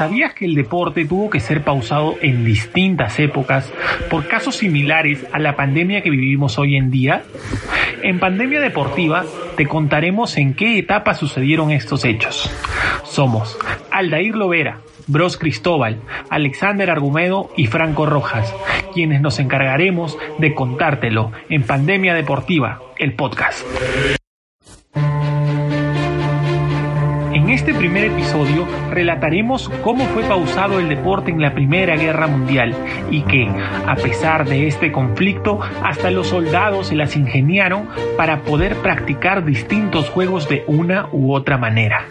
¿Sabías que el deporte tuvo que ser pausado en distintas épocas por casos similares a la pandemia que vivimos hoy en día? En Pandemia Deportiva te contaremos en qué etapa sucedieron estos hechos. Somos Aldair Lovera, Bros Cristóbal, Alexander Argumedo y Franco Rojas, quienes nos encargaremos de contártelo en Pandemia Deportiva, el podcast. En este primer episodio relataremos cómo fue pausado el deporte en la Primera Guerra Mundial y que, a pesar de este conflicto, hasta los soldados se las ingeniaron para poder practicar distintos juegos de una u otra manera.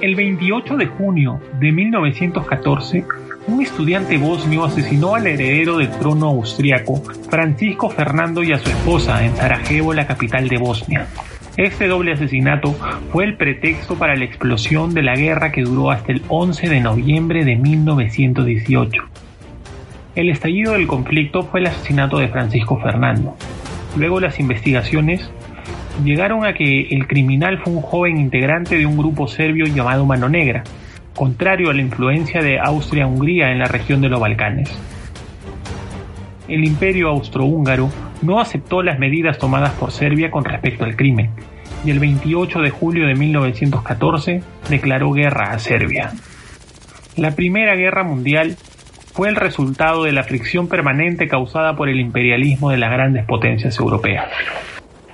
El 28 de junio de 1914, un estudiante bosnio asesinó al heredero del trono austriaco, Francisco Fernando, y a su esposa en Sarajevo, la capital de Bosnia. Este doble asesinato fue el pretexto para la explosión de la guerra que duró hasta el 11 de noviembre de 1918. El estallido del conflicto fue el asesinato de Francisco Fernando. Luego las investigaciones llegaron a que el criminal fue un joven integrante de un grupo serbio llamado Mano Negra, contrario a la influencia de Austria-Hungría en la región de los Balcanes. El imperio austrohúngaro no aceptó las medidas tomadas por Serbia con respecto al crimen, y el 28 de julio de 1914 declaró guerra a Serbia. La Primera Guerra Mundial fue el resultado de la fricción permanente causada por el imperialismo de las grandes potencias europeas.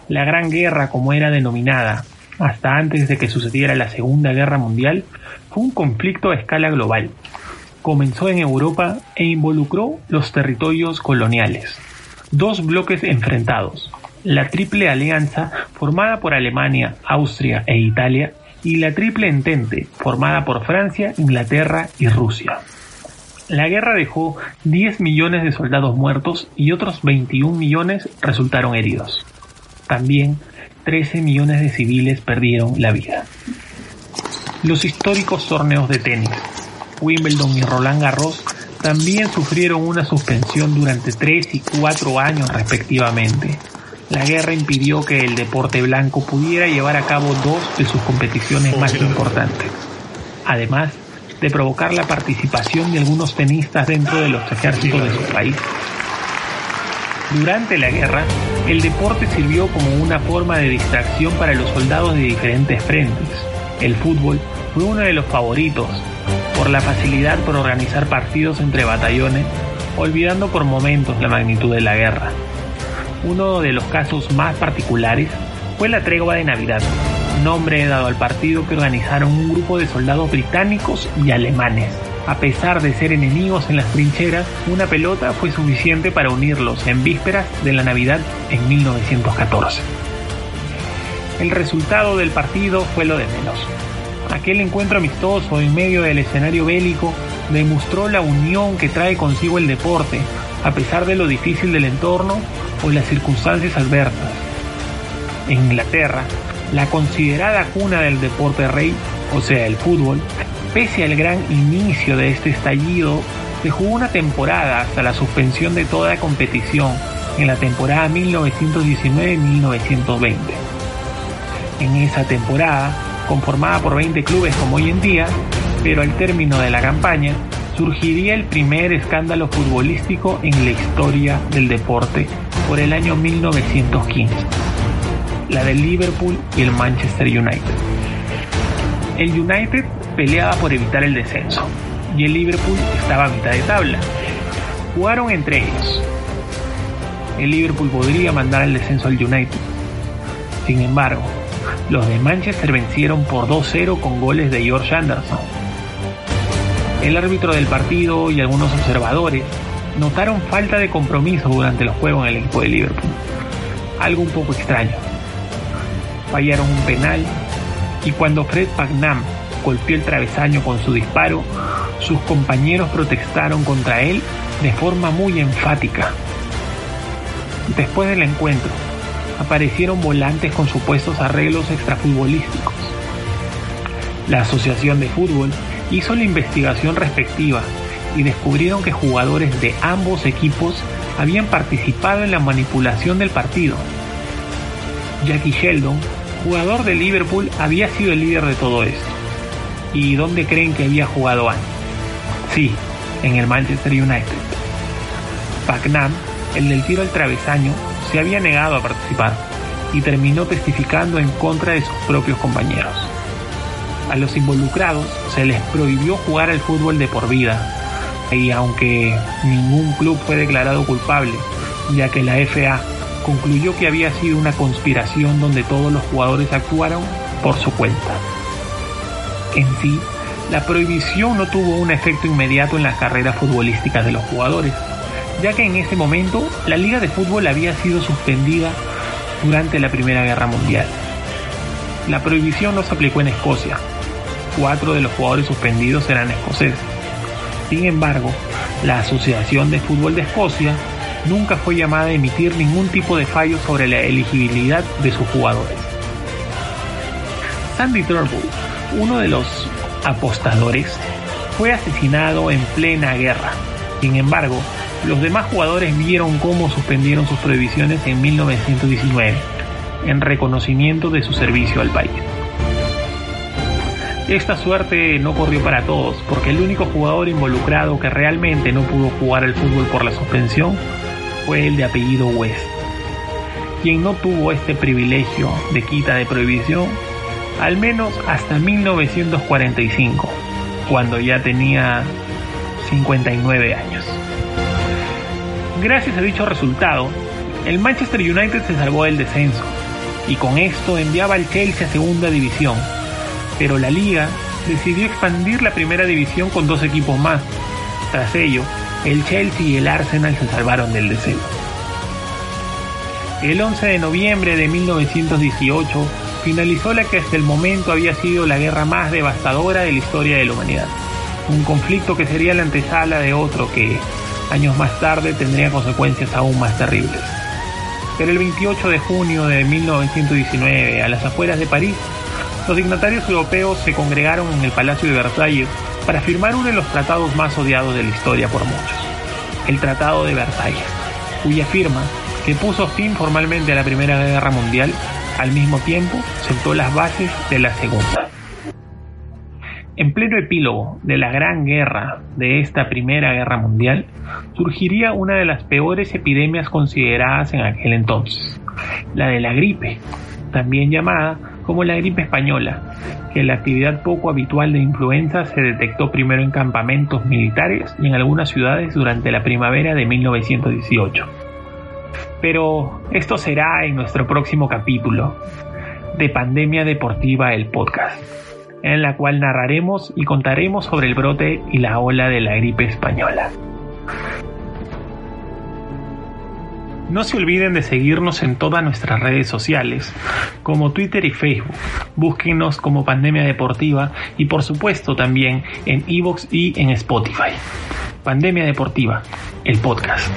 La Gran Guerra, como era denominada, hasta antes de que sucediera la Segunda Guerra Mundial, fue un conflicto a escala global. Comenzó en Europa e involucró los territorios coloniales. Dos bloques enfrentados, la Triple Alianza, formada por Alemania, Austria e Italia, y la Triple Entente, formada por Francia, Inglaterra y Rusia. La guerra dejó 10 millones de soldados muertos y otros 21 millones resultaron heridos. También 13 millones de civiles perdieron la vida. Los históricos torneos de tenis, Wimbledon y Roland Garros, también sufrieron una suspensión durante 3 y 4 años respectivamente. La guerra impidió que el deporte blanco pudiera llevar a cabo dos de sus competiciones más importantes, además de provocar la participación de algunos tenistas dentro de los ejércitos de su país. Durante la guerra, el deporte sirvió como una forma de distracción para los soldados de diferentes frentes. El fútbol fue uno de los favoritos, por la facilidad por organizar partidos entre batallones, olvidando por momentos la magnitud de la guerra. Uno de los casos más particulares fue la tregua de Navidad, nombre dado al partido que organizaron un grupo de soldados británicos y alemanes a pesar de ser enemigos en las trincheras, una pelota fue suficiente para unirlos en vísperas de la Navidad en 1914. El resultado del partido fue lo de menos. Aquel encuentro amistoso en medio del escenario bélico demostró la unión que trae consigo el deporte, a pesar de lo difícil del entorno o las circunstancias adversas. En Inglaterra, la considerada cuna del deporte rey, o sea, el fútbol, Pese al gran inicio de este estallido, se jugó una temporada hasta la suspensión de toda competición en la temporada 1919-1920. En esa temporada, conformada por 20 clubes como hoy en día, pero al término de la campaña, surgiría el primer escándalo futbolístico en la historia del deporte por el año 1915, la del Liverpool y el Manchester United. El United peleaba por evitar el descenso y el Liverpool estaba a mitad de tabla. Jugaron entre ellos. El Liverpool podría mandar el descenso al United. Sin embargo, los de Manchester vencieron por 2-0 con goles de George Anderson. El árbitro del partido y algunos observadores notaron falta de compromiso durante los juegos en el equipo de Liverpool. Algo un poco extraño. fallaron un penal y cuando Fred Pagnam golpeó el travesaño con su disparo, sus compañeros protestaron contra él de forma muy enfática. Después del encuentro, aparecieron volantes con supuestos arreglos extrafutbolísticos. La Asociación de Fútbol hizo la investigación respectiva y descubrieron que jugadores de ambos equipos habían participado en la manipulación del partido. Jackie Sheldon, jugador de Liverpool, había sido el líder de todo esto. ¿Y dónde creen que había jugado antes? Sí, en el Manchester United. Pagnam, el del tiro al travesaño, se había negado a participar y terminó testificando en contra de sus propios compañeros. A los involucrados se les prohibió jugar al fútbol de por vida y aunque ningún club fue declarado culpable, ya que la FA concluyó que había sido una conspiración donde todos los jugadores actuaron por su cuenta. En sí, la prohibición no tuvo un efecto inmediato en las carreras futbolísticas de los jugadores, ya que en ese momento la liga de fútbol había sido suspendida durante la Primera Guerra Mundial. La prohibición no se aplicó en Escocia. Cuatro de los jugadores suspendidos eran escoceses. Sin embargo, la Asociación de Fútbol de Escocia nunca fue llamada a emitir ningún tipo de fallo sobre la elegibilidad de sus jugadores. Sandy Turnbull, uno de los apostadores, fue asesinado en plena guerra. Sin embargo, los demás jugadores vieron cómo suspendieron sus prohibiciones en 1919, en reconocimiento de su servicio al país. Esta suerte no corrió para todos, porque el único jugador involucrado que realmente no pudo jugar al fútbol por la suspensión fue el de apellido West. Quien no tuvo este privilegio de quita de prohibición, al menos hasta 1945, cuando ya tenía 59 años. Gracias a dicho resultado, el Manchester United se salvó del descenso y con esto enviaba al Chelsea a segunda división pero la liga decidió expandir la primera división con dos equipos más. Tras ello, el Chelsea y el Arsenal se salvaron del descenso. El 11 de noviembre de 1918 finalizó la que hasta el momento había sido la guerra más devastadora de la historia de la humanidad. Un conflicto que sería la antesala de otro que, años más tarde, tendría consecuencias aún más terribles. Pero el 28 de junio de 1919, a las afueras de París, los dignatarios europeos se congregaron en el Palacio de Versalles para firmar uno de los tratados más odiados de la historia por muchos, el Tratado de Versalles, cuya firma, que puso fin formalmente a la Primera Guerra Mundial, al mismo tiempo sentó las bases de la Segunda. En pleno epílogo de la gran guerra de esta Primera Guerra Mundial, surgiría una de las peores epidemias consideradas en aquel entonces, la de la gripe, también llamada como la gripe española, que la actividad poco habitual de influenza se detectó primero en campamentos militares y en algunas ciudades durante la primavera de 1918. Pero esto será en nuestro próximo capítulo de Pandemia Deportiva el podcast, en la cual narraremos y contaremos sobre el brote y la ola de la gripe española. No se olviden de seguirnos en todas nuestras redes sociales, como Twitter y Facebook. Búsquenos como Pandemia Deportiva y por supuesto también en Evox y en Spotify. Pandemia Deportiva, el podcast.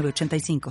85